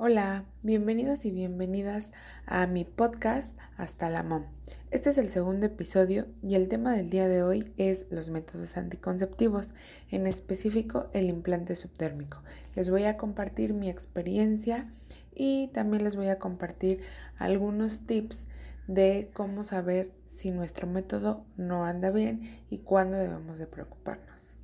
Hola, bienvenidos y bienvenidas a mi podcast Hasta la Mom. Este es el segundo episodio y el tema del día de hoy es los métodos anticonceptivos, en específico el implante subdérmico. Les voy a compartir mi experiencia y también les voy a compartir algunos tips de cómo saber si nuestro método no anda bien y cuándo debemos de preocuparnos.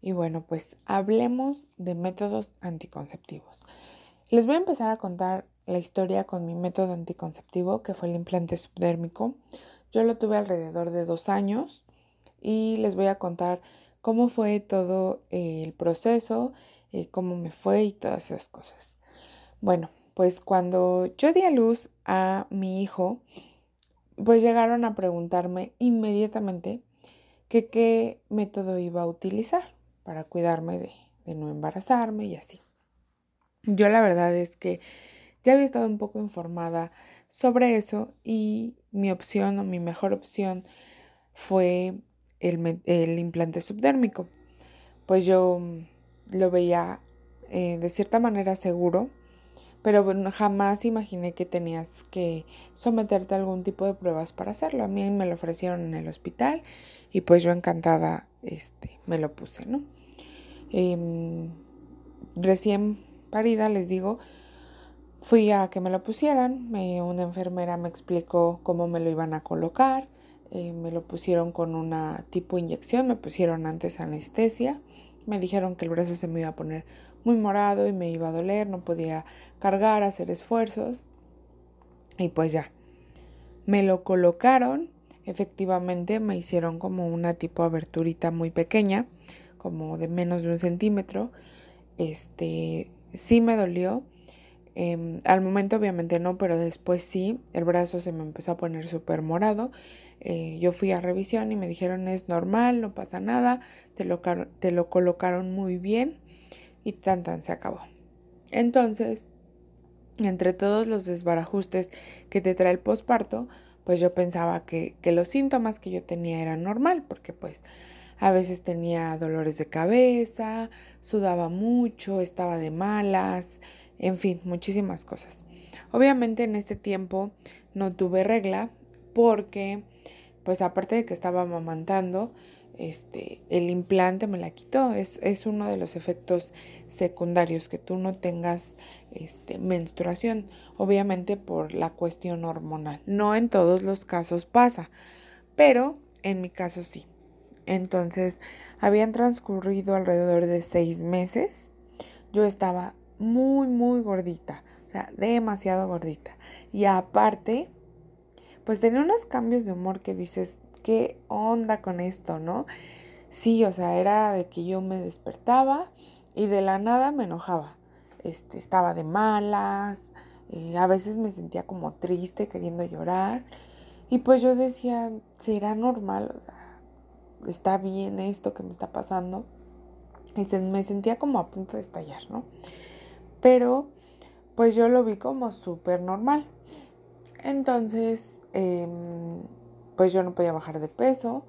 Y bueno, pues hablemos de métodos anticonceptivos. Les voy a empezar a contar la historia con mi método anticonceptivo, que fue el implante subdérmico. Yo lo tuve alrededor de dos años y les voy a contar cómo fue todo el proceso, eh, cómo me fue y todas esas cosas. Bueno, pues cuando yo di a luz a mi hijo, pues llegaron a preguntarme inmediatamente que qué método iba a utilizar para cuidarme de, no embarazarme y así. Yo la verdad es que ya había estado un poco informada sobre eso y mi opción o mi mejor opción fue el, implante subdérmico. Pues yo lo veía eh, de cierta manera seguro, pero jamás imaginé que tenías que someterte a algún tipo de pruebas para hacerlo. A mí me lo ofrecieron en el hospital y pues yo encantada este, me lo puse, ¿no? Em, recién parida, les digo, fui a que me lo pusieran, una enfermera me explicó cómo me lo iban a colocar, eh, me lo pusieron con una tipo inyección, me pusieron antes anestesia, me dijeron que el brazo se me iba a poner muy morado y me iba a doler, no podía cargar, hacer esfuerzos y pues ya. Me lo colocaron, efectivamente me hicieron como una tipo aberturita muy pequeña como de menos de un centímetro. Este, sí me dolió. Em, al momento obviamente no, pero después sí, el brazo se me empezó a poner súper morado. Eh, yo fui a revisión y me dijeron es normal, no pasa nada, te lo, te lo colocaron muy bien y tan tan se acabó. Entonces, entre todos los desbarajustes que te trae el posparto, pues yo pensaba que, que los síntomas que yo tenía eran normal, porque pues a veces tenía dolores de cabeza, sudaba mucho, estaba de malas, en fin, muchísimas cosas. Obviamente en este tiempo no tuve regla porque, pues aparte de que estaba amamantando, este, el implante me la quitó. Es, es, uno de los efectos secundarios, que tú no tengas este, menstruación, obviamente por la cuestión hormonal. No en todos los casos pasa, pero en mi caso sí. Entonces, habían transcurrido alrededor de seis meses. Yo estaba muy, muy gordita, o sea, demasiado gordita. Y aparte, pues tenía unos cambios de humor que dices, ¿qué onda con esto, no? Sí, o sea, era de que yo me despertaba y de la nada me enojaba. Este, estaba de malas, eh, a veces me sentía como triste, queriendo llorar. Y pues yo decía, ¿será normal? O sea, está bien esto que me está pasando. Y me sentía como a punto de estallar, ¿no? Pero pues yo lo vi como súper normal. Entonces, em, pues yo no podía bajar de peso.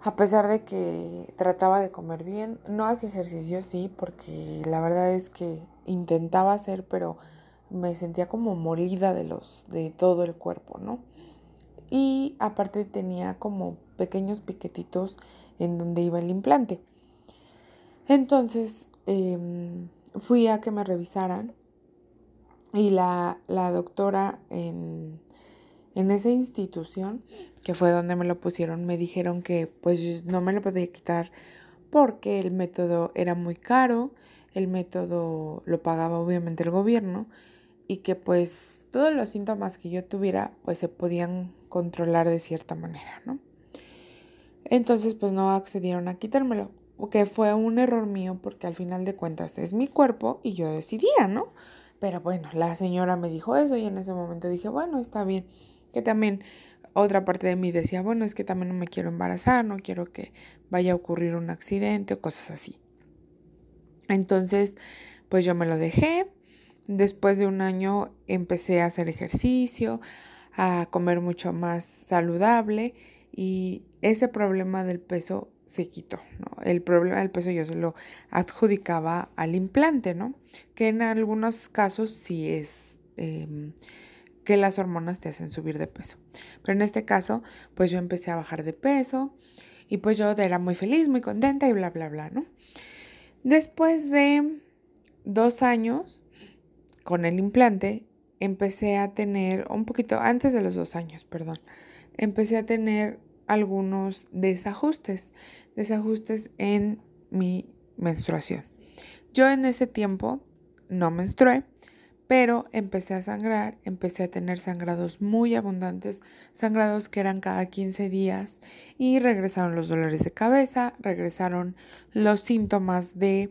A pesar de que trataba de comer bien, no hacía ejercicio, sí, porque la verdad es que intentaba hacer, pero me sentía como molida de los, de todo el cuerpo, ¿no? Y aparte tenía como pequeños piquetitos en donde iba el implante. Entonces em, fui a que me revisaran y la, doctora en, en, esa institución, que fue donde me lo pusieron, me dijeron que pues no me lo podía quitar porque el método era muy caro, el método lo pagaba obviamente el gobierno y que pues todos los síntomas que yo tuviera pues se podían controlar de cierta manera, ¿no? Entonces pues no accedieron a quitármelo, que fue un error mío porque al final de cuentas es mi cuerpo y yo decidía, ¿no? Pero bueno, la señora me dijo eso y en ese momento dije, bueno, está bien. Que también otra parte de mí decía, bueno, es que también no me quiero embarazar, no quiero que vaya a ocurrir un accidente o cosas así. Entonces, pues yo me lo dejé. Después de un año empecé a hacer ejercicio, a comer mucho más saludable y ese problema del peso se quitó, ¿no? El problema del peso yo se lo adjudicaba al implante, ¿no? Que en algunos casos sí es em, que las hormonas te hacen subir de peso. Pero en este caso, pues yo empecé a bajar de peso y pues yo era muy feliz, muy contenta y bla, bla, bla, ¿no? Después de dos años con el implante, empecé a tener, un poquito antes de los dos años, perdón, empecé a tener algunos desajustes, desajustes en mi menstruación. Yo en ese tiempo no menstrué, pero empecé a sangrar, empecé a tener sangrados muy abundantes, sangrados que eran cada 15 días y regresaron los dolores de cabeza, regresaron los síntomas de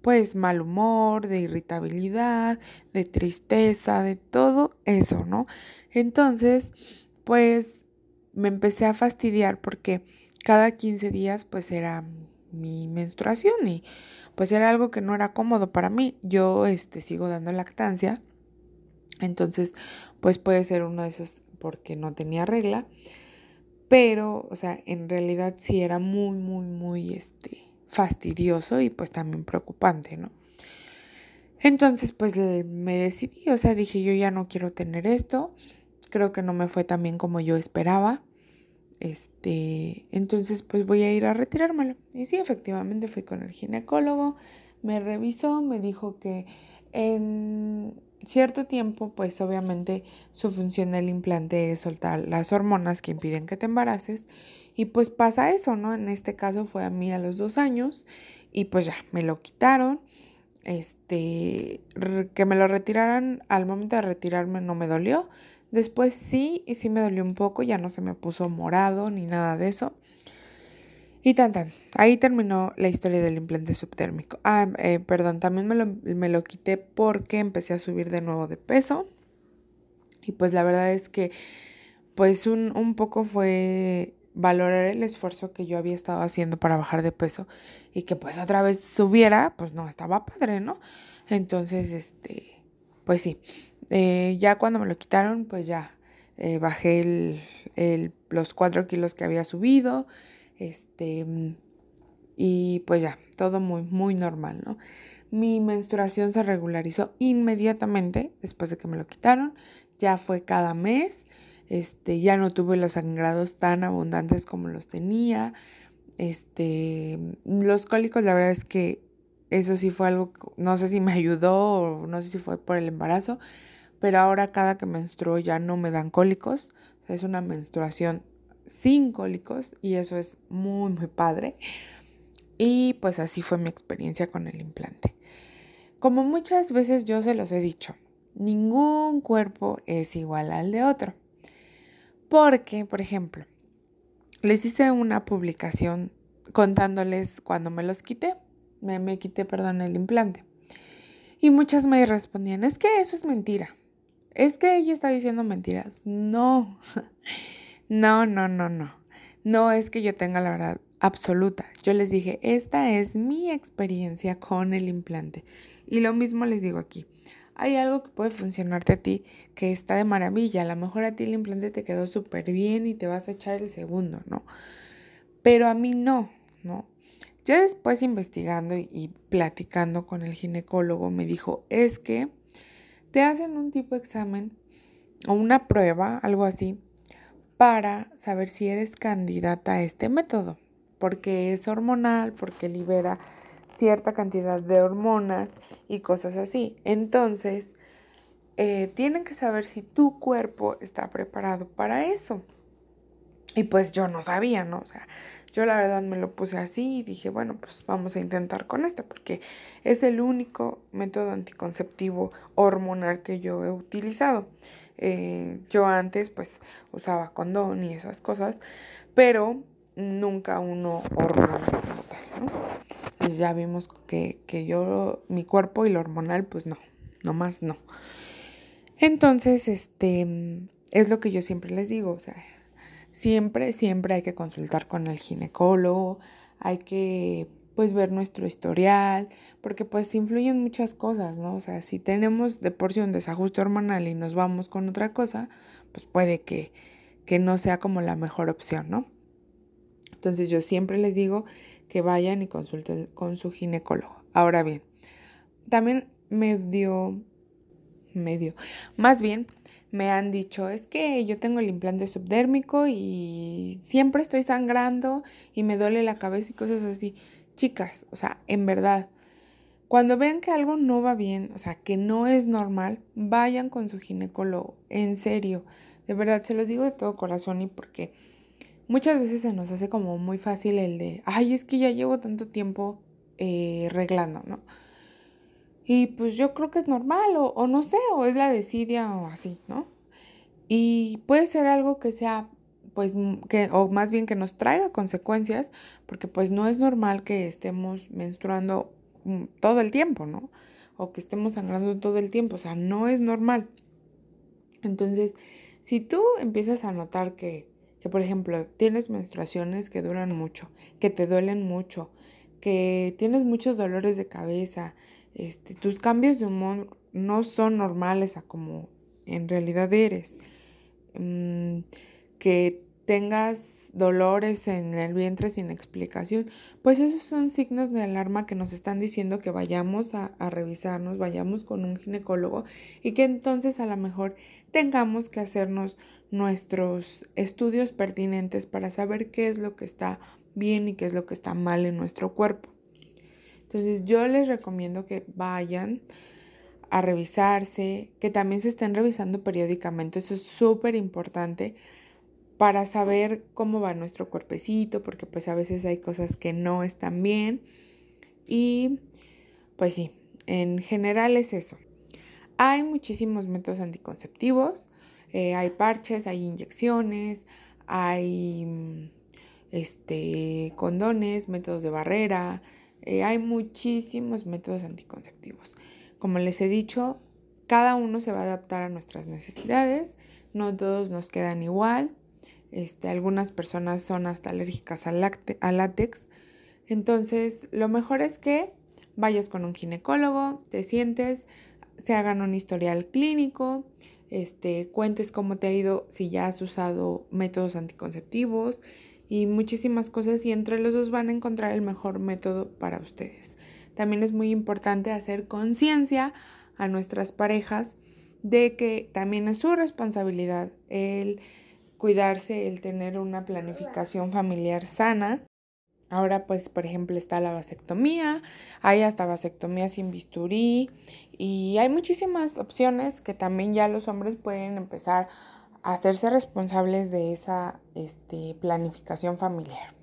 pues mal humor, de irritabilidad, de tristeza, de todo eso, ¿no? Entonces, pues me empecé a fastidiar porque cada 15 días pues era mi menstruación y pues era algo que no era cómodo para mí. Yo este sigo dando lactancia. Entonces, pues puede ser uno de esos porque no tenía regla, pero o sea, en realidad sí era muy muy muy este fastidioso y pues también preocupante, ¿no? Entonces, pues me decidí, o sea, dije, yo ya no quiero tener esto. Creo que no me fue tan bien como yo esperaba. Este, entonces pues voy a ir a retirármelo. Y sí, efectivamente fui con el ginecólogo, me revisó, me dijo que en cierto tiempo, pues obviamente su función del implante es soltar las hormonas que impiden que te embaraces. Y pues pasa eso, ¿no? En este caso fue a mí a los dos años y pues ya, me lo quitaron. Este, que me lo retiraran, al momento de retirarme no me dolió. Después sí, y sí me dolió un poco, ya no se me puso morado ni nada de eso. Y tan tan, ahí terminó la historia del implante subtérmico. Ah, eh, perdón, también me lo, me lo quité porque empecé a subir de nuevo de peso. Y pues la verdad es que pues un, un poco fue valorar el esfuerzo que yo había estado haciendo para bajar de peso y que pues otra vez subiera, pues no estaba padre, ¿no? Entonces, este, pues sí, eh, ya cuando me lo quitaron, pues ya eh, bajé el, los cuatro kilos que había subido. Este, y pues ya, todo muy, muy normal, ¿no? Mi menstruación se regularizó inmediatamente después de que me lo quitaron. Ya fue cada mes. Este, ya no tuve los sangrados tan abundantes como los tenía. Este, los cólicos, la verdad es que eso sí fue algo, no sé si me ayudó o no sé si fue por el embarazo, pero ahora cada que menstruo ya no me dan cólicos. es una menstruación sin cólicos y eso es muy, muy padre. Y pues así fue mi experiencia con el implante. Como muchas veces yo se los he dicho, ningún cuerpo es igual al de otro. Porque, por ejemplo, les hice una publicación contándoles cuando me los quité, me, me quité, perdón, el implante. Y muchas me respondían, es que eso es mentira es que ella está diciendo mentiras. No, no, no, no, no. No es que yo tenga la verdad absoluta. Yo les dije, esta es mi experiencia con el implante. Y lo mismo les digo aquí. Hay algo que puede funcionarte a ti que está de maravilla. A lo mejor a ti el implante te quedó súper bien y te vas a echar el segundo, ¿no? Pero a mí no, ¿no? Ya después investigando y platicando con el ginecólogo me dijo, es que te hacen un tipo de examen o una prueba, algo así, para saber si eres candidata a este método, porque es hormonal, porque libera cierta cantidad de hormonas y cosas así. Entonces, eh, tienen que saber si tu cuerpo está preparado para eso. Y pues yo no sabía, ¿no? O sea, yo la verdad me lo puse así y dije, bueno, pues vamos a intentar con este porque es el único método anticonceptivo hormonal que yo he utilizado. Eh, yo antes pues usaba condón y esas cosas, pero nunca uno hormonal como tal, ¿no? Entonces ya vimos que, que yo, mi cuerpo y lo hormonal, pues no, nomás no. Entonces, este, es lo que yo siempre les digo, o sea, Siempre, siempre hay que consultar con el ginecólogo, hay que pues ver nuestro historial, porque pues influyen muchas cosas, ¿no? O sea, si tenemos de por sí un desajuste hormonal y nos vamos con otra cosa, pues puede que, que no sea como la mejor opción, ¿no? Entonces yo siempre les digo que vayan y consulten con su ginecólogo. Ahora bien, también me dio, medio, más bien me han dicho, es que yo tengo el implante subdérmico y siempre estoy sangrando y me duele la cabeza y cosas así. Chicas, o sea, en verdad, cuando vean que algo no va bien, o sea, que no es normal, vayan con su ginecólogo, en serio. De verdad, se los digo de todo corazón y porque muchas veces se nos hace como muy fácil el de, ay, es que ya llevo tanto tiempo eh, reglando, ¿no? Y pues yo creo que es normal o, o no sé, o es la desidia o así, ¿no? Y puede ser algo que sea pues que o más bien que nos traiga consecuencias, porque pues no es normal que estemos menstruando mm, todo el tiempo, ¿no? O que estemos sangrando todo el tiempo, o sea, no es normal. Entonces, si tú empiezas a notar que, que por ejemplo, tienes menstruaciones que duran mucho, que te duelen mucho, que tienes muchos dolores de cabeza, este, tus cambios de humor no son normales a como en realidad eres. Mm, que tengas dolores en el vientre sin explicación, pues esos son signos de alarma que nos están diciendo que vayamos a, a, revisarnos, vayamos con un ginecólogo y que entonces a lo mejor tengamos que hacernos nuestros estudios pertinentes para saber qué es lo que está bien y qué es lo que está mal en nuestro cuerpo. Entonces yo les recomiendo que vayan a revisarse, que también se estén revisando periódicamente, eso es súper importante para saber cómo va nuestro cuerpecito, porque pues a veces hay cosas que no están bien y pues sí, en general es eso. Hay muchísimos métodos anticonceptivos, eh, hay parches, hay inyecciones, hay este, condones, métodos de barrera, eh, hay muchísimos métodos anticonceptivos. Como les he dicho, cada uno se va a adaptar a nuestras necesidades, no todos nos quedan igual. Este, algunas personas son hasta alérgicas al, látex. Entonces, lo mejor es que vayas con un ginecólogo, te sientes, se hagan un historial clínico, este, cuentes cómo te ha ido si ya has usado métodos anticonceptivos y muchísimas cosas y entre los dos van a encontrar el mejor método para ustedes. También es muy importante hacer conciencia a nuestras parejas de que también es su responsabilidad el cuidarse, el tener una planificación familiar sana. Ahora pues por ejemplo está la vasectomía, hay hasta vasectomía sin bisturí y hay muchísimas opciones que también ya los hombres pueden empezar hacerse responsables de esa este, planificación familiar.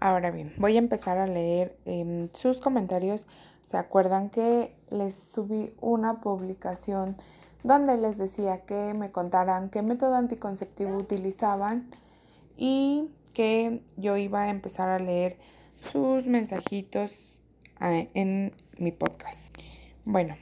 Ahora bien, voy a empezar a leer em, sus comentarios. ¿Se acuerdan que les subí una publicación donde les decía que me contaran qué método anticonceptivo utilizaban y que yo iba a empezar a leer sus mensajitos ah, en mi podcast? Bueno,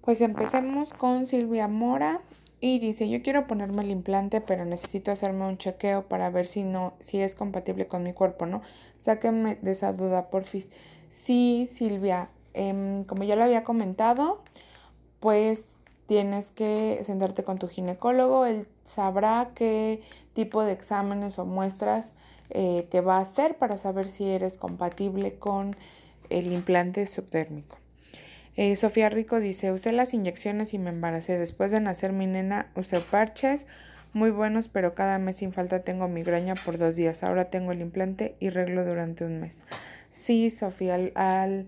pues empecemos con Silvia Mora y dice, yo quiero ponerme el implante, pero necesito hacerme un chequeo para ver si no, si es compatible con mi cuerpo, ¿no? Sáquenme de esa duda, porfis. Sí, Silvia, em, como ya lo había comentado, pues tienes que sentarte con tu ginecólogo, él sabrá qué tipo de exámenes o muestras eh, te va a hacer para saber si eres compatible con el implante subdérmico. Eh, Sofía Rico dice, usé las inyecciones y me embaracé. Después de nacer mi nena usé parches muy buenos, pero cada mes sin falta tengo migraña por dos días. Ahora tengo el implante y reglo durante un mes. Sí, Sofía, al,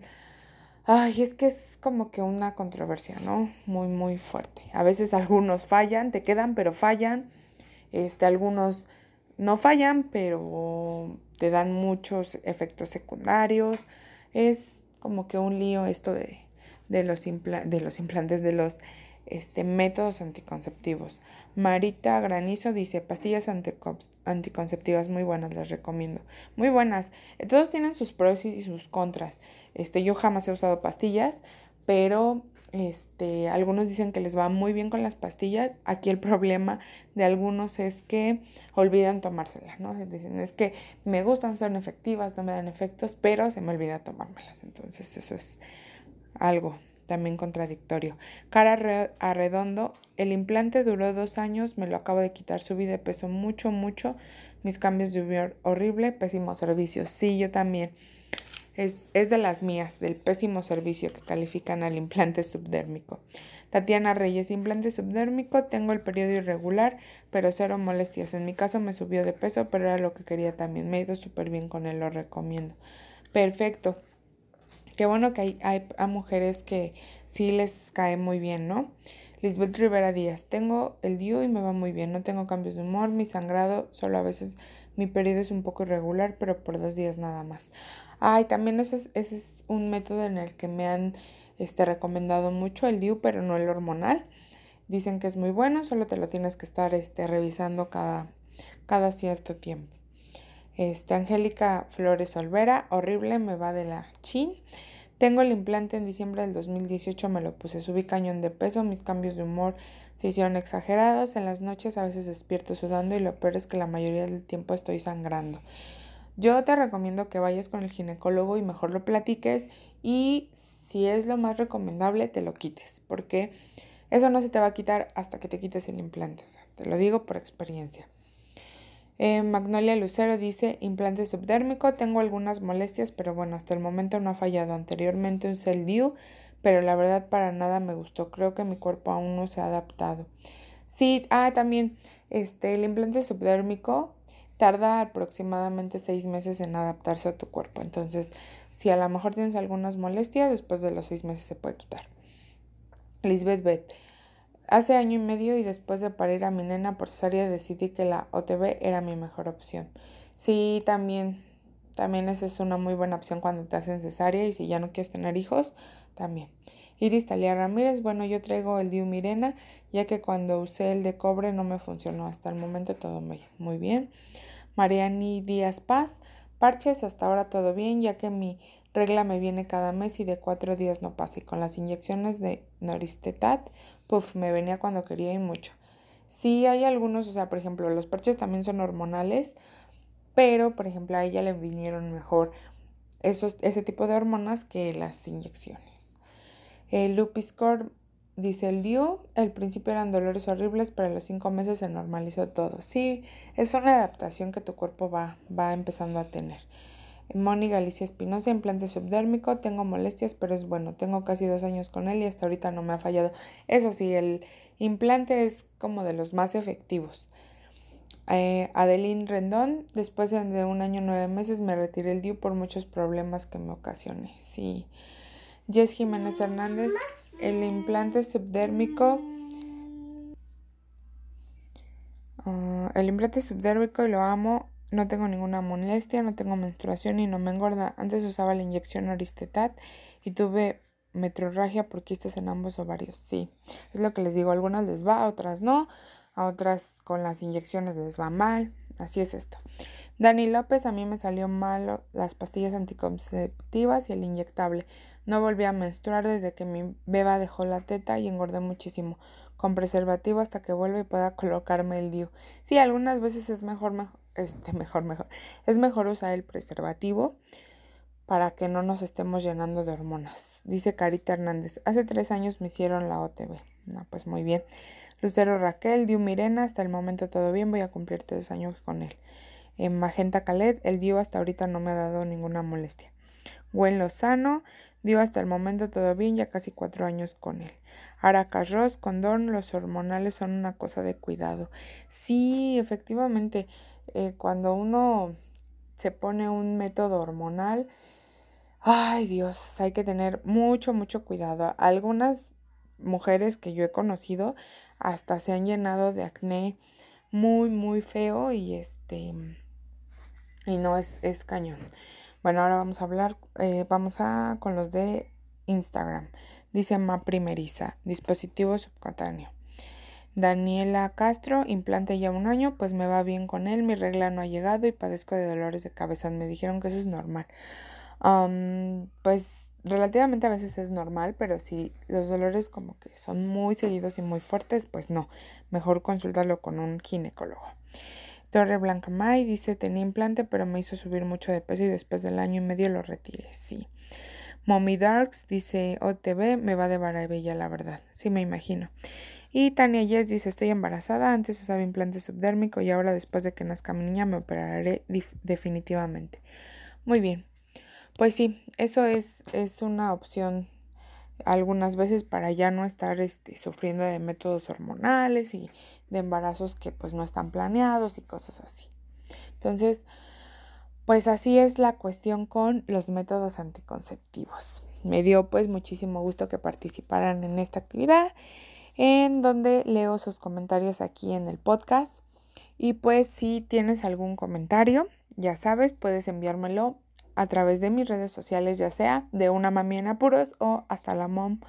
Ay, es que es como que una controversia, ¿no? Muy, muy fuerte. A veces algunos fallan, te quedan, pero fallan. Este, algunos no fallan, pero te dan muchos efectos secundarios. Es como que un lío esto de, de los, de los implantes, de los este, métodos anticonceptivos. Marita Granizo dice, pastillas anticonceptivas muy buenas, las recomiendo. Muy buenas. Todos tienen sus pros y sus contras. Este, yo jamás he usado pastillas, pero este, algunos dicen que les va muy bien con las pastillas. Aquí el problema de algunos es que olvidan tomárselas, ¿no? Dicen, es que me gustan, son efectivas, no me dan efectos, pero se me olvida tomármelas. Entonces eso es algo también contradictorio. Cara arredondo, el implante duró dos años, me lo acabo de quitar, subí de peso mucho, mucho, mis cambios de humor horrible, pésimo servicio. Sí, yo también. Es, es de las mías, del pésimo servicio que califican al implante subdérmico. Tatiana Reyes, implante subdérmico, tengo el periodo irregular, pero cero molestias. En mi caso me subió de peso, pero era lo que quería también. Me he ido súper bien con él, lo recomiendo. Perfecto. Qué bueno que hay, hay, mujeres que sí les cae muy bien, ¿no? Lisbeth Rivera Díaz, tengo el DIU y me va muy bien, no tengo cambios de humor, mi sangrado, solo a veces mi periodo es un poco irregular, pero por dos días nada más. Ay, también ese, ese es un método en el que me han este, recomendado mucho el DIU, pero no el hormonal. Dicen que es muy bueno, solo te lo tienes que estar este, revisando cada, cada cierto tiempo. Este, Angélica Flores Olvera, horrible, me va de la chin. Tengo el implante en diciembre del 2018, me lo puse, subí cañón de peso, mis cambios de humor se hicieron exagerados, en las noches a veces despierto sudando y lo peor es que la mayoría del tiempo estoy sangrando. Yo te recomiendo que vayas con el ginecólogo y mejor lo platiques y si es lo más recomendable, te lo quites, porque eso no se te va a quitar hasta que te quites el implante. te lo digo por experiencia. Eh, Magnolia Lucero dice, implante subdérmico, tengo algunas molestias, pero bueno, hasta el momento no ha fallado. Anteriormente un Cell pero la verdad para nada me gustó. Creo que mi cuerpo aún no se ha adaptado. Sí, ah, también, este, el implante subdérmico tarda aproximadamente seis meses en adaptarse a tu cuerpo. Entonces, si a lo mejor tienes algunas molestias, después de los seis meses se puede quitar. Lisbeth Beth. Hace año y medio y después de parir a mi nena por cesárea decidí que la OTB era mi mejor opción. Sí, también, también esa es una muy buena opción cuando te hacen cesárea y si ya no quieres tener hijos, también. Iris Talia Ramírez, bueno, yo traigo el Diu Mirena, ya que cuando usé el de cobre no me funcionó. Hasta el momento todo muy bien. Mariani Díaz Paz, parches, hasta ahora todo bien, ya que mi regla me viene cada mes y de cuatro días no pasa. Y con las inyecciones de Noristetat, puff, me venía cuando quería y mucho. Sí hay algunos, o sea, por ejemplo, los parches también son hormonales, pero, por ejemplo, a ella le vinieron mejor esos, ese tipo de hormonas que las inyecciones. El Lupiscore Dice el Dio, al principio eran dolores horribles, pero a los cinco meses se normalizó todo. Sí, es una adaptación que tu cuerpo va, va empezando a tener. Moni Galicia Espinosa, implante subdérmico, tengo molestias, pero es bueno, tengo casi dos años con él y hasta ahorita no me ha fallado. Eso sí, el implante es como de los más efectivos. Eh, Adeline Rendón, después de un año nueve meses me retiré el DIU por muchos problemas que me ocasioné. Sí. Jess Jiménez Hernández, el implante subdérmico. Ah, el implante subdérmico lo amo. No tengo ninguna molestia, no tengo menstruación y no me engorda. Antes usaba la inyección Oristetat y tuve metrorragia por quistes en ambos ovarios. Sí, es lo que les digo. A algunas les va, a otras no. A otras con las inyecciones les va mal. Así es esto. Dani López, a mí me salió mal las pastillas anticonceptivas y el inyectable. No volví a menstruar desde que mi beba dejó la teta y engordé muchísimo. Con preservativo hasta que vuelva y pueda colocarme el DIU. Sí, algunas veces es mejor, mejor, este, mejor, mejor. Es mejor usar el preservativo para que no nos estemos llenando de hormonas. Dice Carita Hernández, hace tres años me hicieron la OTB. No, pues muy bien. Lucero Raquel, Diu Mirena, hasta el momento todo bien, voy a cumplir tres años con él. En Magenta Calet, el dio hasta ahorita no me ha dado ninguna molestia. Gwen Lozano, dio hasta el momento todo bien, ya casi cuatro años con él. Aracas Condón, los hormonales son una cosa de cuidado. Sí, efectivamente, eh, cuando uno se pone un método hormonal, ay Dios, hay que tener mucho, mucho cuidado. Algunas mujeres que yo he conocido hasta se han llenado de acné muy, muy feo y este y no es, es cañón. Bueno, ahora vamos a hablar, eh, vamos a con los de Instagram. Dice Ma Primeriza, dispositivo subcutáneo. Daniela Castro, implante ya un año, pues me va bien con él, mi regla no ha llegado y padezco de dolores de cabeza. Me dijeron que eso es normal. pues relativamente a veces es normal, pero si los dolores como que son muy seguidos y muy fuertes, pues no, mejor consultarlo con un ginecólogo. Torre Blanca May dice, tenía implante, pero me hizo subir mucho de peso y después del año y medio lo retiré. Sí. Mommy Darks dice, OTV me va de maravilla, la verdad. Sí, me imagino. Y Tania Yes dice, estoy embarazada, antes usaba implante subdérmico y ahora después de que nazca mi niña me operaré definitivamente. Muy bien. Pues sí, eso es, es una opción algunas veces para ya no estar este, sufriendo de métodos hormonales y de embarazos que pues no están planeados y cosas así. Entonces, pues así es la cuestión con los métodos anticonceptivos. Me dio pues muchísimo gusto que participaran en esta actividad en donde leo sus comentarios aquí en el podcast. Y pues si tienes algún comentario, ya sabes, puedes enviármelo a través de mis redes sociales, ya sea de una mami en apuros o hasta la mom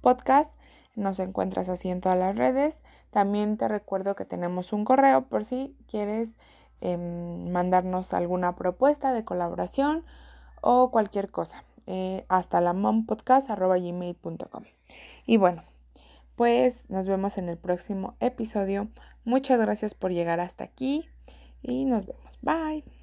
podcast. Nos encuentras así en todas las redes. También te recuerdo que tenemos un correo por si quieres em, mandarnos alguna propuesta de colaboración o cualquier cosa. Eh, hasta la mompodcast.gmail.com. Y bueno, pues nos vemos en el próximo episodio. Muchas gracias por llegar hasta aquí y nos vemos. Bye.